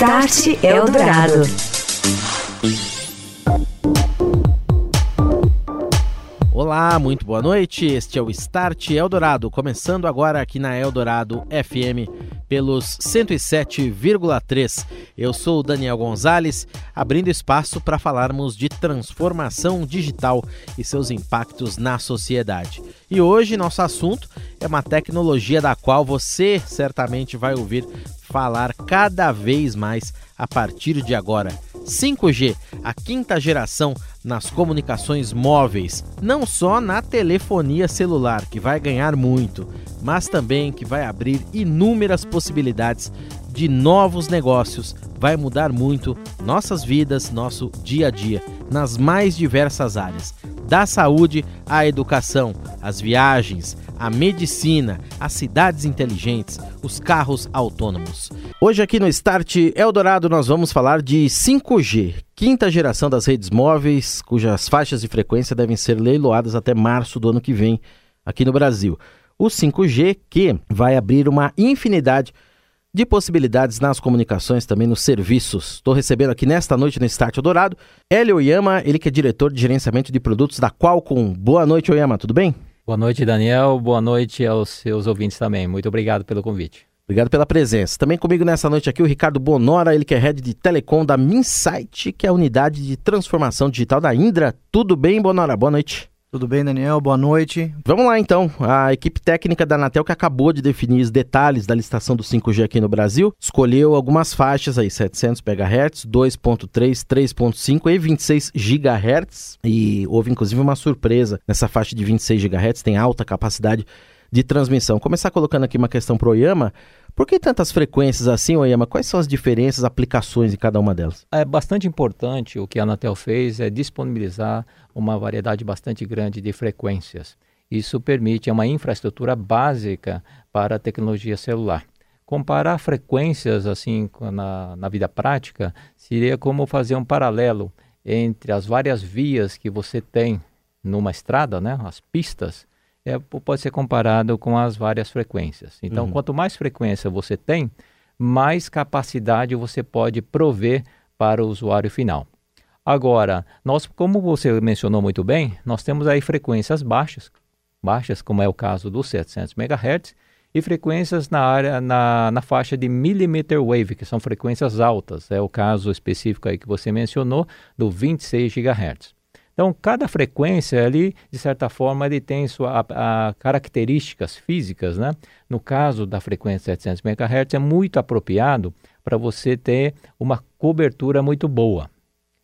Start Eldorado. Olá, muito boa noite. Este é o Start Eldorado, começando agora aqui na Eldorado FM pelos 107,3. Eu sou o Daniel Gonzalez, abrindo espaço para falarmos de transformação digital e seus impactos na sociedade. E hoje nosso assunto é uma tecnologia da qual você certamente vai ouvir falar cada vez mais a partir de agora. 5G, a quinta geração nas comunicações móveis, não só na telefonia celular, que vai ganhar muito, mas também que vai abrir inúmeras possibilidades de novos negócios, vai mudar muito nossas vidas, nosso dia a dia, nas mais diversas áreas, da saúde à educação, as viagens, a medicina, as cidades inteligentes, os carros autônomos. Hoje aqui no Start Eldorado nós vamos falar de 5G, quinta geração das redes móveis, cujas faixas de frequência devem ser leiloadas até março do ano que vem aqui no Brasil. O 5G que vai abrir uma infinidade de possibilidades nas comunicações, também nos serviços. Estou recebendo aqui nesta noite no Start Eldorado Hélio Oyama, ele que é diretor de gerenciamento de produtos da Qualcomm. Boa noite, Oyama, tudo bem? Boa noite, Daniel. Boa noite aos seus ouvintes também. Muito obrigado pelo convite. Obrigado pela presença. Também comigo nessa noite aqui o Ricardo Bonora, ele que é head de telecom da Minsight, que é a unidade de transformação digital da Indra. Tudo bem, Bonora? Boa noite. Tudo bem, Daniel? Boa noite. Vamos lá então. A equipe técnica da Anatel que acabou de definir os detalhes da licitação do 5G aqui no Brasil, escolheu algumas faixas aí, 700 MHz, 2.3, 3.5 e 26 GHz. E houve inclusive uma surpresa nessa faixa de 26 GHz, tem alta capacidade de transmissão. Começar colocando aqui uma questão para o Oyama. Por que tantas frequências assim, Oyama? Quais são as diferenças, aplicações em cada uma delas? É bastante importante o que a Anatel fez é disponibilizar uma variedade bastante grande de frequências. Isso permite uma infraestrutura básica para a tecnologia celular. Comparar frequências assim na, na vida prática seria como fazer um paralelo entre as várias vias que você tem numa estrada, né, as pistas, é, pode ser comparado com as várias frequências. Então, uhum. quanto mais frequência você tem, mais capacidade você pode prover para o usuário final. Agora, nós, como você mencionou muito bem, nós temos aí frequências baixas, baixas, como é o caso dos 700 MHz, e frequências na área na, na faixa de millimeter wave, que são frequências altas. É o caso específico aí que você mencionou do 26 GHz. Então, cada frequência ali, de certa forma, ele tem sua a, a características físicas, né? No caso da frequência 700 MHz, é muito apropriado para você ter uma cobertura muito boa.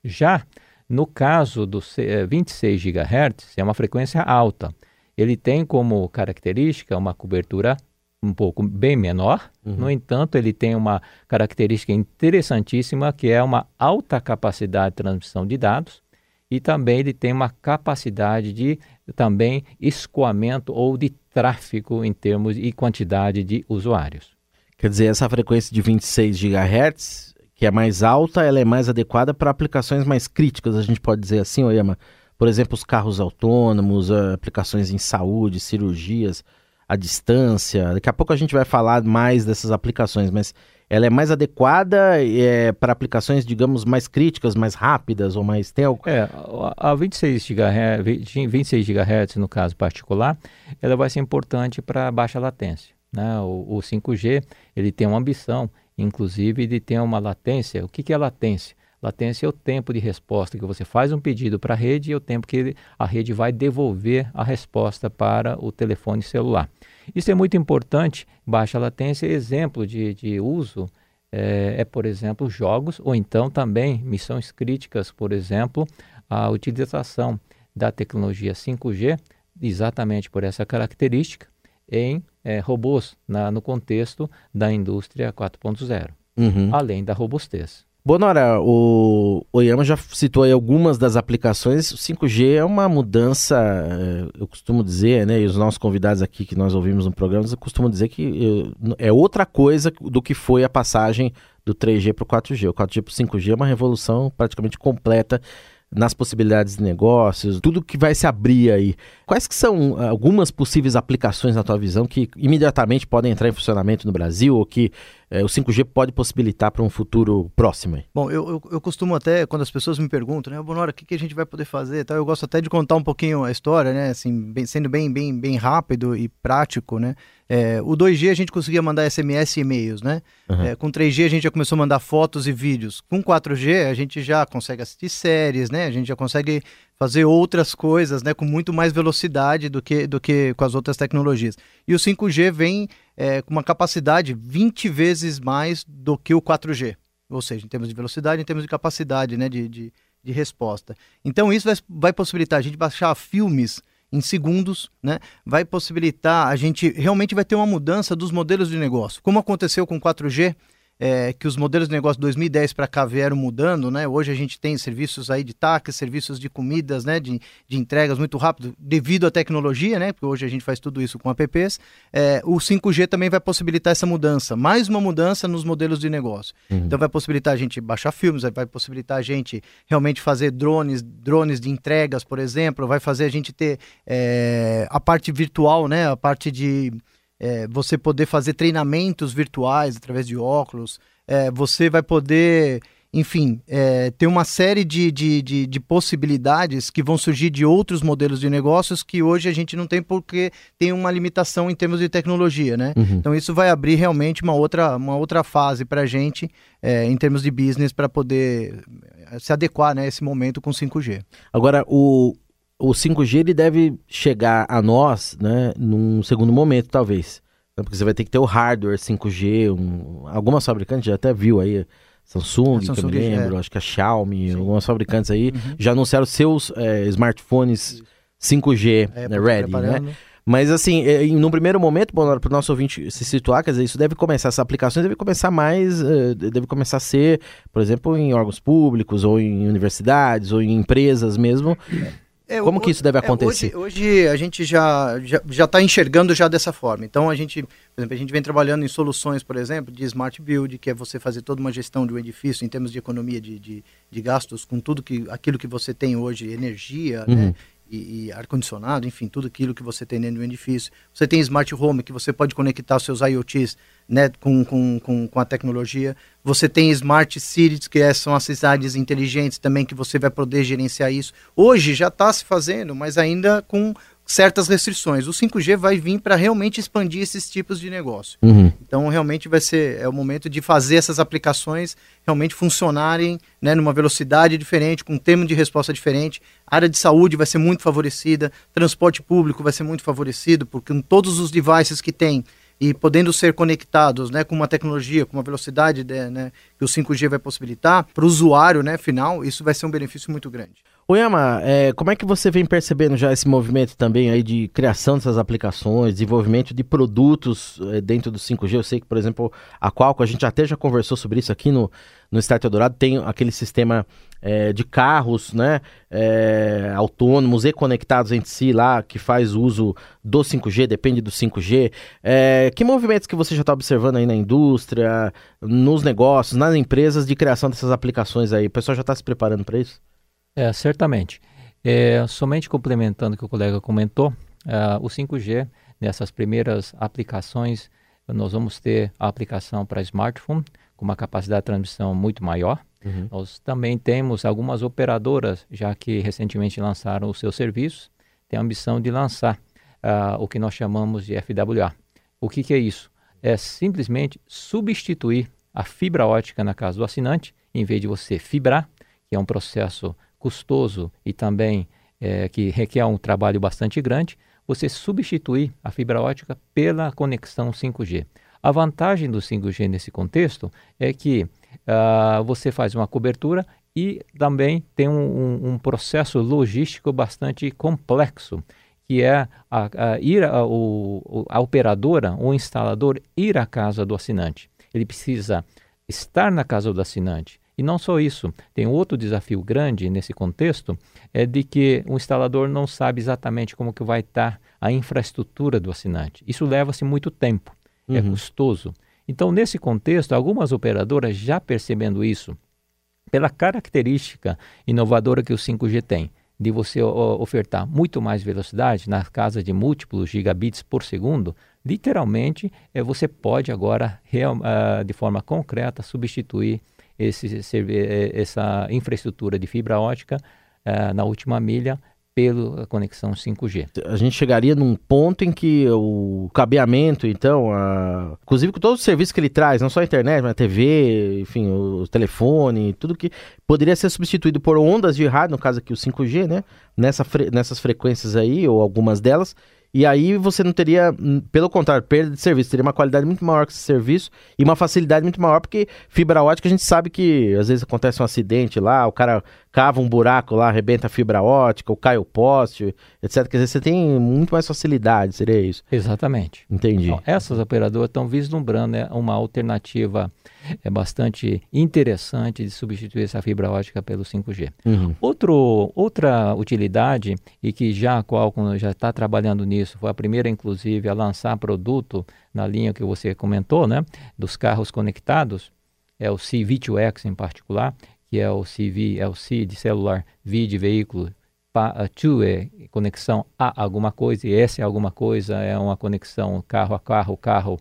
Já no caso do 26 GHz, é uma frequência alta. Ele tem como característica uma cobertura um pouco bem menor, uhum. no entanto, ele tem uma característica interessantíssima que é uma alta capacidade de transmissão de dados e também ele tem uma capacidade de também escoamento ou de tráfego em termos e quantidade de usuários. Quer dizer, essa frequência de 26 GHz que é mais alta, ela é mais adequada para aplicações mais críticas, a gente pode dizer assim, Oyama. Por exemplo, os carros autônomos, aplicações em saúde, cirurgias à distância. Daqui a pouco a gente vai falar mais dessas aplicações, mas ela é mais adequada é, para aplicações, digamos, mais críticas, mais rápidas ou mais... Tem algo... É, a 26 GHz, 26 GHz no caso particular, ela vai ser importante para baixa latência. Né? O, o 5G ele tem uma ambição inclusive de ter uma latência. O que, que é latência? Latência é o tempo de resposta que você faz um pedido para a rede e é o tempo que a rede vai devolver a resposta para o telefone celular. Isso é muito importante. Baixa latência, exemplo de, de uso é, é, por exemplo, jogos ou então também missões críticas, por exemplo, a utilização da tecnologia 5G, exatamente por essa característica, em é, robôs na, no contexto da indústria 4.0, uhum. além da robustez. Bonora, o Oyama já citou aí algumas das aplicações. O 5G é uma mudança, é, eu costumo dizer, né, e os nossos convidados aqui que nós ouvimos no programa, eu costumo dizer que é outra coisa do que foi a passagem do 3G para o 4G. O 4G para o 5G é uma revolução praticamente completa nas possibilidades de negócios, tudo que vai se abrir aí. Quais que são ah, algumas possíveis aplicações na tua visão que imediatamente podem entrar em funcionamento no Brasil ou que é, o 5G pode possibilitar para um futuro próximo? Bom, eu, eu, eu, costumo até, quando as pessoas me perguntam, né, Bonora, o que, que a gente vai poder fazer? Então, eu gosto até de contar um pouquinho a história, né, assim, bem, sendo bem, bem, bem rápido e prático, né. É, o 2G a gente conseguia mandar SMS e e-mails, né? Uhum. É, com 3G a gente já começou a mandar fotos e vídeos. Com 4G a gente já consegue assistir séries, né? A gente já consegue fazer outras coisas, né? Com muito mais velocidade do que, do que com as outras tecnologias. E o 5G vem é, com uma capacidade 20 vezes mais do que o 4G. Ou seja, em termos de velocidade, em termos de capacidade, né? De, de, de resposta. Então isso vai, vai possibilitar a gente baixar filmes em segundos, né? Vai possibilitar a gente realmente vai ter uma mudança dos modelos de negócio. Como aconteceu com 4G, é, que os modelos de negócio de 2010 para cá vieram mudando, né? Hoje a gente tem serviços aí de táxi, serviços de comidas, né? De, de entregas muito rápido, devido à tecnologia, né? Porque hoje a gente faz tudo isso com apps. É, o 5G também vai possibilitar essa mudança, mais uma mudança nos modelos de negócio. Uhum. Então vai possibilitar a gente baixar filmes, vai possibilitar a gente realmente fazer drones, drones de entregas, por exemplo, vai fazer a gente ter é, a parte virtual, né? A parte de é, você poder fazer treinamentos virtuais através de óculos, é, você vai poder, enfim, é, ter uma série de, de, de, de, possibilidades que vão surgir de outros modelos de negócios que hoje a gente não tem porque tem uma limitação em termos de tecnologia, né? Uhum. Então isso vai abrir realmente uma outra, uma outra fase para a gente é, em termos de business para poder é, se adequar né, a esse momento com 5G. Agora, o, o 5G ele deve chegar a nós, né, num segundo momento, talvez. Né, porque você vai ter que ter o hardware 5G, um, algumas fabricantes já até viu aí, Samsung, Samsung que eu me lembro, é. acho que a Xiaomi, Sim. algumas fabricantes aí uhum. já anunciaram seus é, smartphones 5G é, né, ready, né? Mas assim, é, no primeiro momento, para o nosso ouvinte se situar, quer dizer, isso deve começar, essas aplicações devem começar mais, uh, deve começar a ser, por exemplo, em órgãos públicos, ou em universidades, ou em empresas mesmo, é, Como que isso deve acontecer? É, hoje, hoje, a gente já está já, já tá enxergando já dessa forma. Então a gente, por exemplo, a gente vem trabalhando em soluções, por exemplo, de smart build, que é você fazer toda uma gestão de um edifício em termos de economia de, de, de gastos com tudo que aquilo que você tem hoje, energia, né, uhum. né? E, e ar-condicionado, enfim, tudo aquilo que você tem dentro do edifício. Você tem smart home, que você pode conectar seus IoTs né, com, com, com, com a tecnologia. Você tem smart cities, que é, são as cidades inteligentes também, que você vai poder gerenciar isso. Hoje já está se fazendo, mas ainda com certas restrições. O 5G vai vir para realmente expandir esses tipos de negócio. Uhum. Então, realmente vai ser é o momento de fazer essas aplicações realmente funcionarem né, numa velocidade diferente, com um termo de resposta diferente. A área de saúde vai ser muito favorecida, transporte público vai ser muito favorecido, porque com todos os devices que tem e podendo ser conectados né, com uma tecnologia, com uma velocidade de, né, que o 5G vai possibilitar, para o usuário né, final, isso vai ser um benefício muito grande. Oyama, é, como é que você vem percebendo já esse movimento também aí de criação dessas aplicações, desenvolvimento de produtos é, dentro do 5G? Eu sei que, por exemplo, a Qualcomm, a gente até já conversou sobre isso aqui no, no Start Eldorado, tem aquele sistema é, de carros né, é, autônomos e conectados entre si lá, que faz uso do 5G, depende do 5G. É, que movimentos que você já está observando aí na indústria, nos negócios, nas empresas de criação dessas aplicações aí? O pessoal já está se preparando para isso? É, certamente. É, somente complementando o que o colega comentou, uh, o 5G, nessas primeiras aplicações, nós vamos ter a aplicação para smartphone, com uma capacidade de transmissão muito maior. Uhum. Nós também temos algumas operadoras, já que recentemente lançaram os seus serviços, têm a ambição de lançar uh, o que nós chamamos de FWA. O que, que é isso? É simplesmente substituir a fibra ótica na casa do assinante, em vez de você fibrar, que é um processo custoso e também é, que requer um trabalho bastante grande, você substituir a fibra ótica pela conexão 5G. A vantagem do 5G nesse contexto é que uh, você faz uma cobertura e também tem um, um, um processo logístico bastante complexo, que é a, a ir a, o, a operadora, o instalador, ir à casa do assinante. Ele precisa estar na casa do assinante, e não só isso, tem outro desafio grande nesse contexto, é de que o instalador não sabe exatamente como que vai estar a infraestrutura do assinante. Isso leva-se muito tempo, é uhum. é custoso. Então, nesse contexto, algumas operadoras já percebendo isso, pela característica inovadora que o 5G tem, de você ofertar muito mais velocidade, na casa de múltiplos gigabits por segundo, literalmente, é, você pode agora, real, uh, de forma concreta, substituir esse, essa infraestrutura de fibra ótica uh, na última milha pela conexão 5G. A gente chegaria num ponto em que o cabeamento, então, a... inclusive com todos os serviços que ele traz, não só a internet, mas a TV, enfim, o telefone, tudo que poderia ser substituído por ondas de rádio, no caso aqui o 5G, né? Nessa fre... Nessas frequências aí, ou algumas delas, e aí você não teria, hum, pelo contrário, perda de serviço, teria uma qualidade muito maior que esse serviço e uma facilidade muito maior, porque fibra ótica a gente sabe que às vezes acontece um acidente lá, o cara cava um buraco lá, arrebenta a fibra ótica, ou cai o poste, etc. Quer dizer, você tem muito mais facilidade, seria isso? Exatamente. Entendi. Então, essas operadoras estão vislumbrando né, uma alternativa é bastante interessante de substituir essa fibra ótica pelo 5G. Uhum. Outro, outra utilidade, e que já a Qualcomm já está trabalhando nisso, foi a primeira, inclusive, a lançar produto na linha que você comentou, né, dos carros conectados, é o CV2X em particular, que é o CV, é o C de celular, V de veículo, to é conexão a alguma coisa, e S é alguma coisa, é uma conexão carro a carro, carro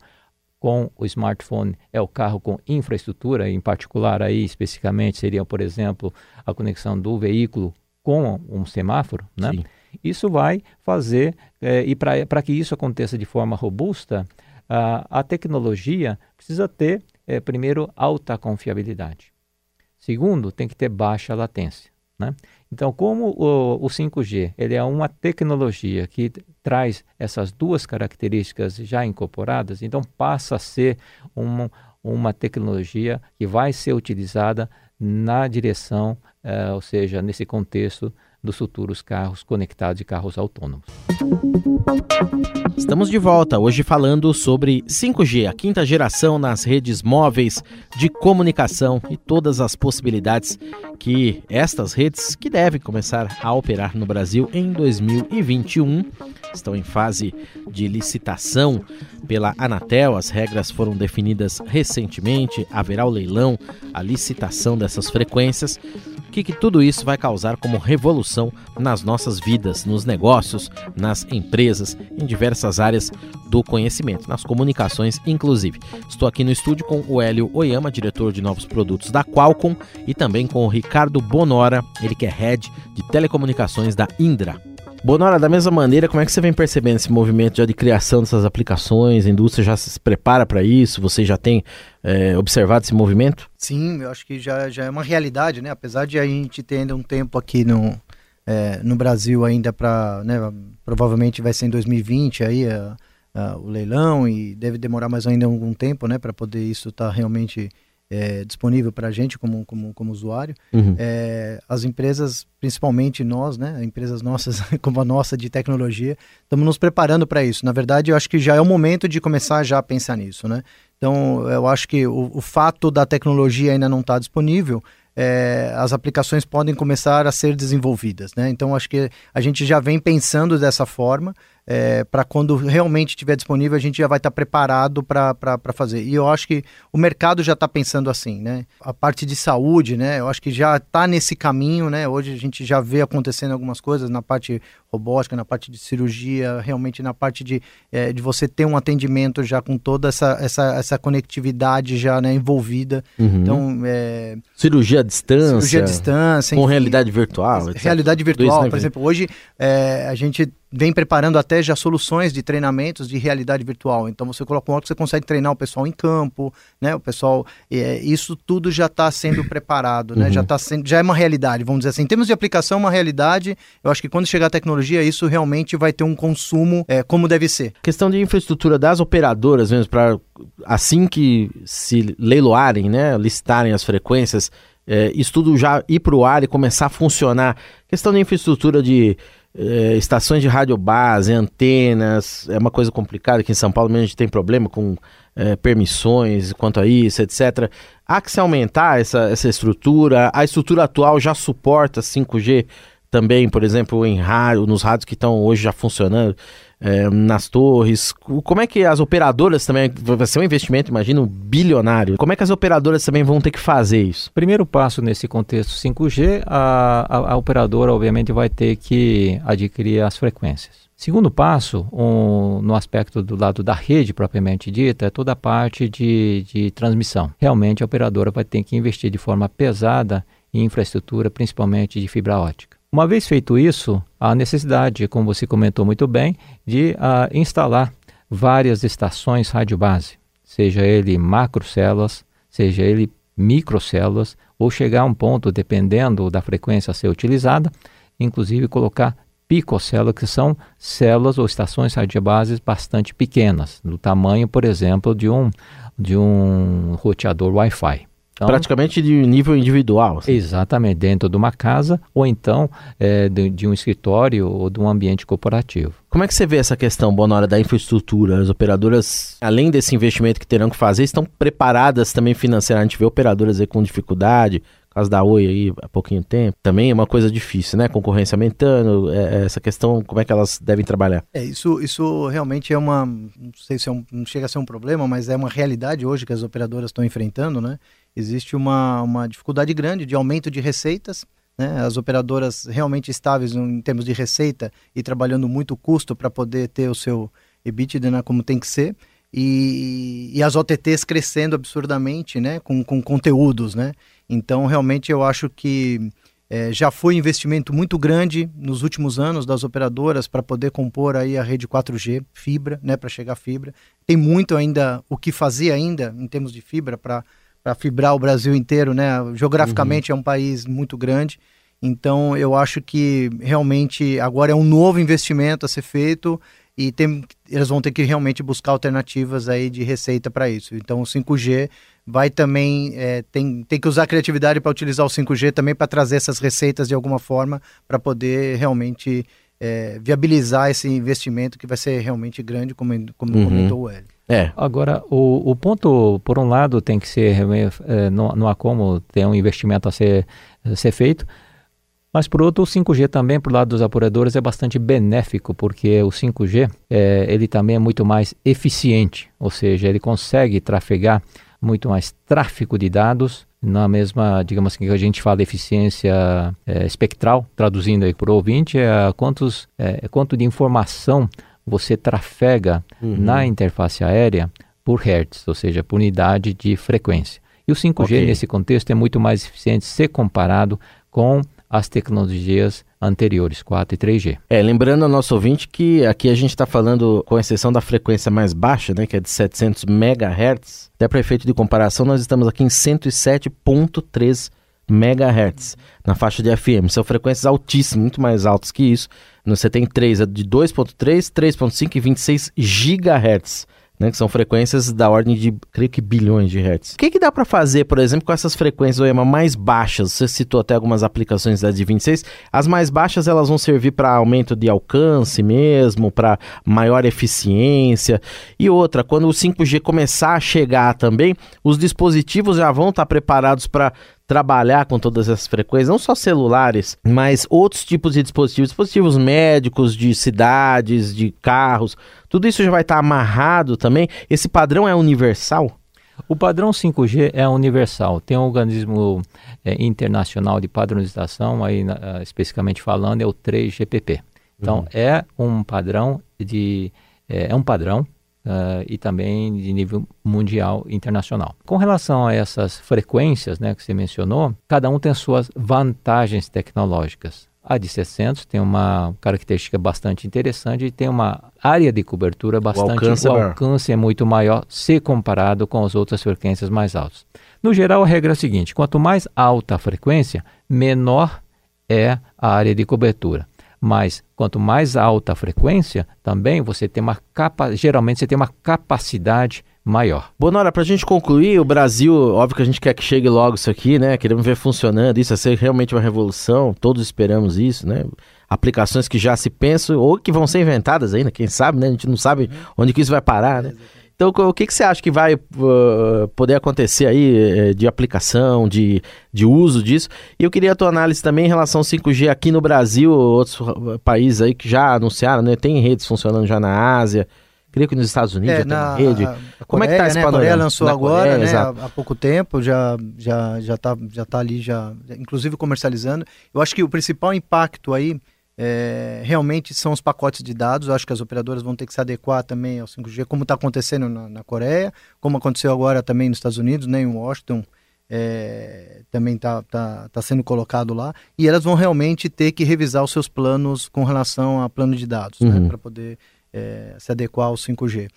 com o smartphone é o carro com infraestrutura, em particular aí especificamente seria, por exemplo, a conexão do veículo com um semáforo, né? Sim. Isso vai fazer, é, e para que isso aconteça de forma robusta, a, a tecnologia precisa ter, é, primeiro, alta confiabilidade. Segundo, tem que ter baixa latência. Né? Então, como o, o 5G ele é uma tecnologia que traz essas duas características já incorporadas, então passa a ser uma, uma tecnologia que vai ser utilizada na direção, uh, ou seja, nesse contexto dos futuros carros conectados e carros autônomos. Estamos de volta hoje falando sobre 5G, a quinta geração nas redes móveis de comunicação e todas as possibilidades que estas redes, que devem começar a operar no Brasil em 2021, estão em fase de licitação pela Anatel. As regras foram definidas recentemente, haverá o leilão, a licitação dessas frequências que, que tudo isso vai causar como revolução nas nossas vidas, nos negócios, nas empresas, em diversas áreas do conhecimento, nas comunicações, inclusive. Estou aqui no estúdio com o Hélio Oyama, diretor de novos produtos da Qualcomm, e também com o Ricardo Bonora, ele que é head de telecomunicações da Indra. Bonora, da mesma maneira, como é que você vem percebendo esse movimento já de criação dessas aplicações? A indústria já se prepara para isso? Você já tem é, observado esse movimento? Sim, eu acho que já, já é uma realidade, né? Apesar de a gente ter ainda um tempo aqui no, é, no Brasil ainda para, né, provavelmente vai ser em 2020 aí a, a, o leilão e deve demorar mais ainda algum tempo, né, para poder isso estar tá realmente é, disponível para a gente como, como, como usuário. Uhum. É, as empresas, principalmente nós, né, empresas nossas como a nossa de tecnologia, estamos nos preparando para isso. Na verdade, eu acho que já é o momento de começar já a pensar nisso. Né? Então, eu acho que o, o fato da tecnologia ainda não estar tá disponível é, as aplicações podem começar a ser desenvolvidas. Né? Então, acho que a gente já vem pensando dessa forma é, para quando realmente estiver disponível, a gente já vai estar tá preparado para fazer. E eu acho que o mercado já está pensando assim, né? A parte de saúde, né? Eu acho que já está nesse caminho, né? Hoje a gente já vê acontecendo algumas coisas na parte robótica, na parte de cirurgia, realmente na parte de, é, de você ter um atendimento já com toda essa, essa, essa conectividade já né, envolvida. Uhum. Então, é... cirurgia à distância. Cirurgia à distância. Com enfim, realidade virtual. Realidade virtual, por exemplo, hoje é, a gente vem preparando até já soluções de treinamentos de realidade virtual. Então você coloca um óculos, você consegue treinar o pessoal em campo, né? O pessoal, é, isso tudo já está sendo preparado, né? Uhum. Já tá sendo, já é uma realidade, vamos dizer assim. Em termos de aplicação, uma realidade. Eu acho que quando chegar a tecnologia, isso realmente vai ter um consumo é, como deve ser. Questão de infraestrutura das operadoras mesmo para assim que se leiloarem, né? Listarem as frequências, é, isso tudo já ir para o ar e começar a funcionar. Questão de infraestrutura de é, estações de rádio base, antenas, é uma coisa complicada. Aqui em São Paulo a gente tem problema com é, permissões quanto a isso, etc. Há que se aumentar essa, essa estrutura. A estrutura atual já suporta 5G também, por exemplo, em rádio, nos rádios que estão hoje já funcionando é, nas torres. Como é que as operadoras também, vai ser um investimento, imagino, bilionário. Como é que as operadoras também vão ter que fazer isso? Primeiro passo nesse contexto 5G, a, a, a operadora obviamente vai ter que adquirir as frequências. Segundo passo, um, no aspecto do lado da rede propriamente dita, é toda a parte de, de transmissão. Realmente a operadora vai ter que investir de forma pesada em infraestrutura, principalmente de fibra ótica. Uma vez feito isso, há necessidade, como você comentou muito bem, de uh, instalar várias estações rádio base, seja ele macrocélulas, seja ele microcélulas, ou chegar a um ponto, dependendo da frequência a ser utilizada, inclusive colocar picocélulas, que são células ou estações radiobases bastante pequenas, do tamanho, por exemplo, de um, de um roteador Wi-Fi. Então, Praticamente de nível individual. Assim. Exatamente, dentro de uma casa ou então é, de, de, um escritório ou de um ambiente corporativo. Como é que você vê essa questão, Bonora, da infraestrutura? As operadoras, além desse investimento que terão que fazer, estão preparadas também financeiramente? A gente vê operadoras aí com dificuldade, caso da Oi aí há pouquinho tempo, também é uma coisa difícil, né? Concorrência aumentando, é, é, essa questão, como é que elas devem trabalhar? É, isso, isso realmente é uma, não sei se é um, não chega a ser um problema, mas é uma realidade hoje que as operadoras estão enfrentando, né? Existe uma, uma dificuldade grande de aumento de receitas. Né? As operadoras realmente estáveis em termos de receita e trabalhando muito custo para poder ter o seu EBITDA né, como tem que ser. E, e, as OTTs crescendo absurdamente né, com, com conteúdos. Né? Então, realmente, eu acho que é, já foi investimento muito grande nos últimos anos das operadoras para poder compor aí a rede 4G, fibra, né, para chegar fibra. Tem muito ainda o que fazer ainda em termos de fibra para para fibrar o Brasil inteiro, né? Geograficamente uhum. é um país muito grande. Então eu acho que realmente agora é um novo investimento a ser feito e tem, eles vão ter que realmente buscar alternativas aí de receita para isso. Então o 5G vai também é, tem, tem que usar a criatividade para utilizar o 5G também para trazer essas receitas de alguma forma para poder realmente é, viabilizar esse investimento que vai ser realmente grande, como, como uhum. comentou o Hélio. É. Agora, o, o ponto, por um lado, tem que ser, é, não, não há como ter um investimento a ser, a ser feito, mas por outro, o 5G também, por lado dos apuradores, é bastante benéfico, porque o 5G, é, ele também é muito mais eficiente, ou seja, ele consegue trafegar muito mais tráfego de dados na mesma, digamos assim, que a gente fala eficiência é, espectral, traduzindo aí para o ouvinte, é quantos, é, quanto de informação você trafega uhum. na interface aérea por hertz, ou seja, por unidade de frequência. E o 5G okay. nesse contexto é muito mais eficiente se comparado com as tecnologias anteriores, 4 e 3G. É, lembrando ao nosso ouvinte que aqui a gente está falando, com exceção da frequência mais baixa, né, que é de 700 MHz, até para efeito de comparação, nós estamos aqui em 107.3 MHz na faixa de FM. São frequências altíssimas, muito mais altas que isso. Você tem três, de 2.3, 3.5 e 26 GHz. Né, que são frequências da ordem de, creio que, bilhões de hertz. O que, que dá para fazer, por exemplo, com essas frequências OEMA mais baixas? Você citou até algumas aplicações da de 26. As mais baixas elas vão servir para aumento de alcance mesmo, para maior eficiência. E outra, quando o 5G começar a chegar também, os dispositivos já vão estar preparados para trabalhar com todas essas frequências, não só celulares, mas outros tipos de dispositivos, dispositivos médicos, de cidades, de carros, tudo isso já vai estar amarrado também. Esse padrão é universal? O padrão 5G é universal. Tem um organismo é, internacional de padronização, aí uh, especificamente falando, é o 3GPP. Então uhum. é um padrão de é, é um padrão Uh, e também de nível mundial internacional. Com relação a essas frequências né, que você mencionou, cada um tem suas vantagens tecnológicas. A de 600 tem uma característica bastante interessante e tem uma área de cobertura bastante... O alcance, o alcance é muito maior se comparado com as outras frequências mais altas. No geral, a regra é a seguinte, quanto mais alta a frequência, menor é a área de cobertura. Mas quanto mais alta a frequência, também você tem uma capa, geralmente você tem uma capacidade maior. Bonora, para a gente concluir, o Brasil, óbvio que a gente quer que chegue logo isso aqui, né? Queremos ver funcionando, isso ser realmente uma revolução, todos esperamos isso, né? Aplicações que já se pensam ou que vão ser inventadas ainda, quem sabe, né? A gente não sabe onde que isso vai parar, né? Então, o que, que você acha que vai uh, poder acontecer aí eh, de aplicação, de, de uso disso? E eu queria a tua análise também em relação ao 5G aqui no Brasil, outros países aí que já anunciaram, né? Tem redes funcionando já na Ásia. Creio que nos Estados Unidos é, já na, tem rede. A, a Como Coreia, é que tá esse né? panorama? A Coreia lançou na agora, Coreia, né? Há, há, pouco tempo, já já já tá, já tá ali já, inclusive comercializando. Eu acho que o principal impacto aí é, realmente são os pacotes de dados. Eu acho que as operadoras vão ter que se adequar também ao 5G, como está acontecendo na, na, Coreia, como aconteceu agora também nos Estados Unidos, né, em Washington. É, também está tá, tá sendo colocado lá, e elas vão realmente ter que revisar os seus planos com relação a plano de dados, né, uhum. né, para poder é, se adequar ao 5G.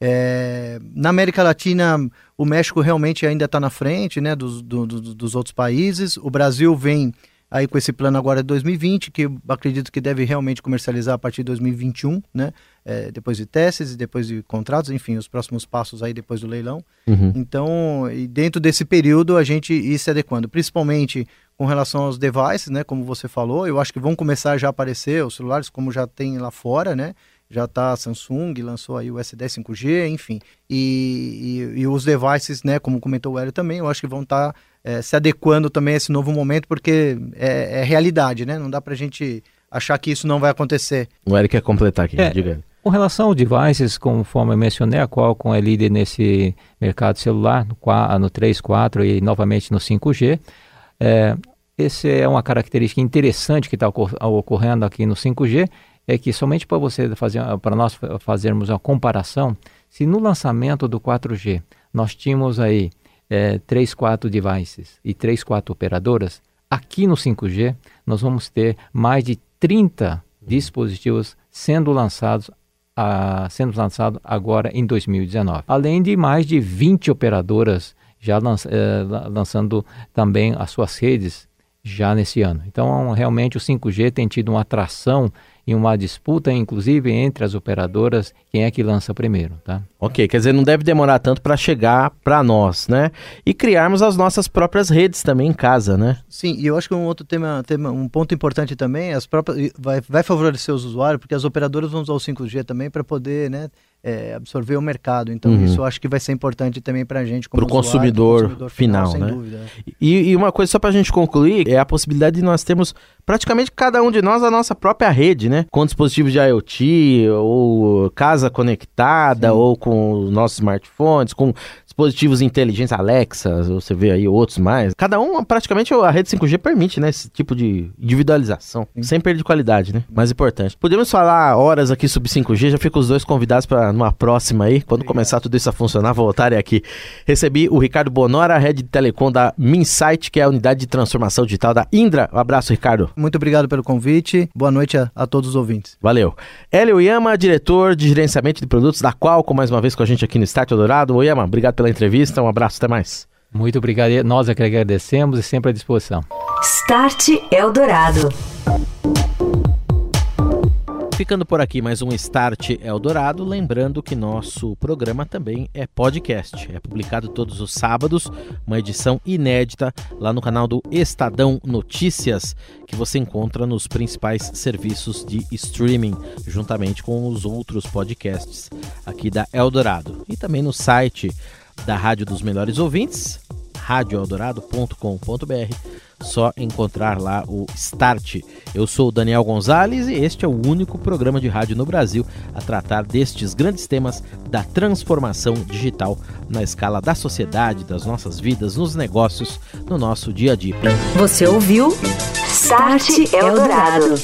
É, na América Latina, o México realmente ainda está na frente né, dos, do, do, dos outros países. O Brasil vem aí com esse plano agora de 2020, que eu acredito que deve realmente comercializar a partir de 2021, né? É, depois de testes e depois de contratos, enfim, os próximos passos aí depois do leilão. Uhum. Então, e dentro desse período a gente ir se adequando, principalmente com relação aos devices, né? Como você falou, eu acho que vão começar já a aparecer os celulares como já tem lá fora, né? já está a Samsung, lançou aí o S10 5G, enfim. E, e, e, os devices, né, como comentou o Hélio também, eu acho que vão estar tá é, se adequando também a esse novo momento, porque é, é, realidade, né? Não dá para a gente achar que isso não vai acontecer. O Hélio quer completar aqui, é, diga. Com relação aos devices, conforme eu mencionei, a Qualcomm é líder nesse mercado celular, no, no 3, 4 e novamente no 5G. É, essa é uma característica interessante que está ocorrendo aqui no 5G, é que somente para você fazer, para nós fazermos uma comparação, se no lançamento do 4G nós tínhamos aí é, 3, 4 devices e 3, 4 operadoras, aqui no 5G nós vamos ter mais de 30 dispositivos sendo lançados a, sendo lançado agora em 2019. Além de mais de 20 operadoras já é, lançando também as suas redes já nesse ano. Então, realmente o 5G tem tido uma atração em uma disputa, inclusive entre as operadoras, quem é que lança primeiro, tá? Ok, quer dizer, não deve demorar tanto para chegar para nós, né? E criarmos as nossas próprias redes também em casa, né? Sim, e eu acho que um outro tema, tema um ponto importante também, as próprias vai, vai favorecer os usuários, porque as operadoras vão usar o 5G também para poder, né, é, absorver o mercado. Então, uhum. isso eu acho que vai ser importante também para a gente, como Para o consumidor, consumidor, final, final né? Dúvida. E, e, uma coisa só para a gente concluir, é a possibilidade de nós termos praticamente cada um de nós a nossa própria rede, né? Com dispositivos de IoT, ou casa conectada, Sim. ou com nossos smartphones, com dispositivos inteligentes, Alexa, você vê aí outros mais. Cada um, praticamente, a rede 5G permite, né? Esse tipo de individualização, Sim. sem perder de qualidade, né? Mais importante. Podemos falar horas aqui sobre 5G, já fico os dois convidados para numa próxima aí, quando Obrigado. começar tudo isso a funcionar, voltarem aqui. Recebi o Ricardo Bonora, Rede de Telecom da Minsight, que é a unidade de transformação digital da Indra. Um abraço, Ricardo. Muito obrigado pelo convite. Boa noite a, a todos os ouvintes. Valeu. Hélio Yama, diretor de gerenciamento de produtos da Qualcomm, mais uma vez com a gente aqui no Start Dourado. Oi, Yama, obrigado pela entrevista. Um abraço, até mais. Muito obrigado. Nós é que agradecemos e sempre à disposição. Start Eldorado. Ficando por aqui mais um Start Eldorado, lembrando que nosso programa também é podcast. É publicado todos os sábados, uma edição inédita lá no canal do Estadão Notícias, que você encontra nos principais serviços de streaming, juntamente com os outros podcasts aqui da Eldorado. E também no site da Rádio dos Melhores Ouvintes, radioeldorado.com.br. Só encontrar lá o Start. Eu sou o Daniel Gonzalez e este é o único programa de rádio no Brasil a tratar destes grandes temas da transformação digital na escala da sociedade, das nossas vidas, nos negócios, no nosso dia a dia. Você ouviu Start Eldorado.